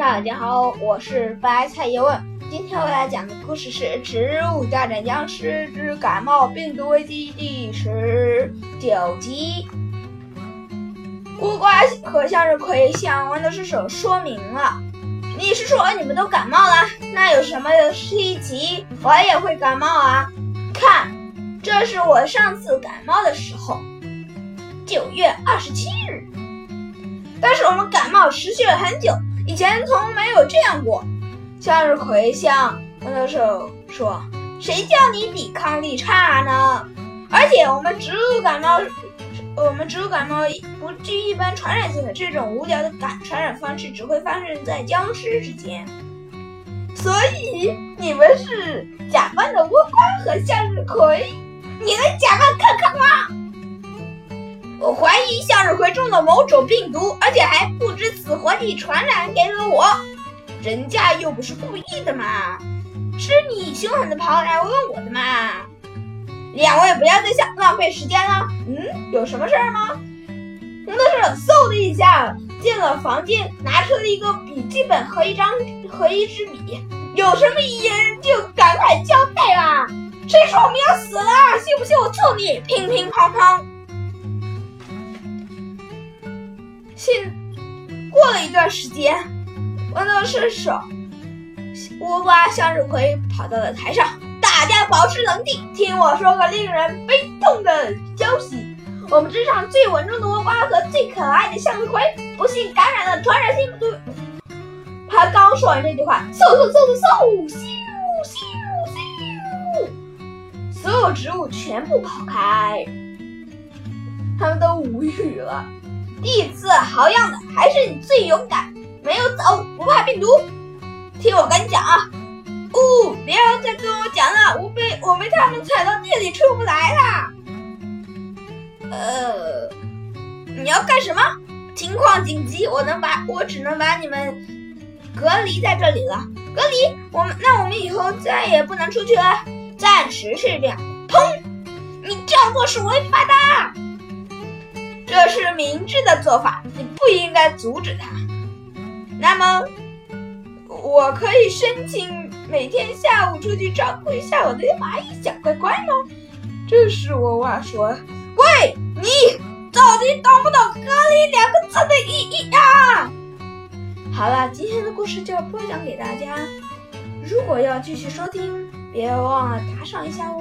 大家好，我是白菜叶问。今天我来讲的故事是《植物大战僵尸之感冒病毒危机》第十九集。乌瓜和向日葵向豌豆射手说明了：“你是说你们都感冒了？那有什么稀奇？我也会感冒啊！看，这是我上次感冒的时候，九月二十七日。但是我们感冒持续了很久。”以前从没有这样过。向日葵向豌豆手说：“谁叫你抵抗力差呢？而且我们植物感冒，我们植物感冒不具一般传染性的这种无聊的感传染方式，只会发生在僵尸之间。所以你们是假扮的倭瓜和向日葵，你能假扮看看吗？”我中了某种病毒，而且还不知死活地传染给了我。人家又不是故意的嘛，是你凶狠的跑来问我的嘛。两位不要再想浪费时间了。嗯，有什么事儿吗？红豆是嗖的一下进了房间，拿出了一个笔记本和一张和一支笔。有什么遗言就赶快交代啦！谁说我们要死了？信不信我揍你？乒乒乓乓。现过了一段时间，豌豆射手、倭瓜、向日葵跑到了台上。大家保持冷静，听我说个令人悲痛的消息：我们镇上最稳重的倭瓜和最可爱的向日葵，不幸感染了传染性病毒。他刚说完这句话，嗖嗖嗖嗖嗖，咻咻咻，所有植物全部跑开，他们都无语了。第一次好样的，还是你最勇敢，没有走，不怕病毒。听我跟你讲啊，呜，不要再跟我讲了，我被我被他们踩到地里出不来了。呃，你要干什么？情况紧急，我能把我只能把你们隔离在这里了。隔离我们，那我们以后再也不能出去了。暂时是这样。砰！你这样做是违法的。这是明智的做法，你不应该阻止他。那么，我可以申请每天下午出去照顾一下我的蚂蚁小乖乖吗？这是我娃说。喂，你到底懂不懂“隔离”两个字的意义啊？好了，今天的故事就要播讲给大家。如果要继续收听，别忘了打赏一下哦。